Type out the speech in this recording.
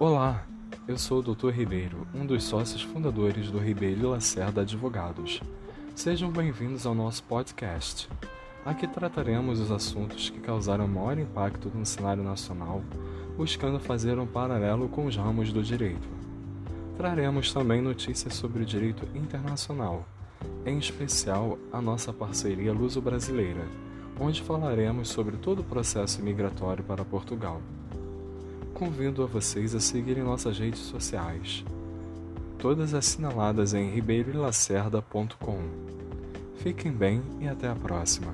Olá, eu sou o Dr. Ribeiro, um dos sócios fundadores do Ribeiro Lacerda Advogados. Sejam bem-vindos ao nosso podcast. Aqui trataremos os assuntos que causaram maior impacto no cenário nacional, buscando fazer um paralelo com os ramos do direito. Traremos também notícias sobre o direito internacional, em especial a nossa parceria luso-brasileira, onde falaremos sobre todo o processo migratório para Portugal convido a vocês a seguirem nossas redes sociais, todas assinaladas em ribeiroelacerda.com. Fiquem bem e até a próxima.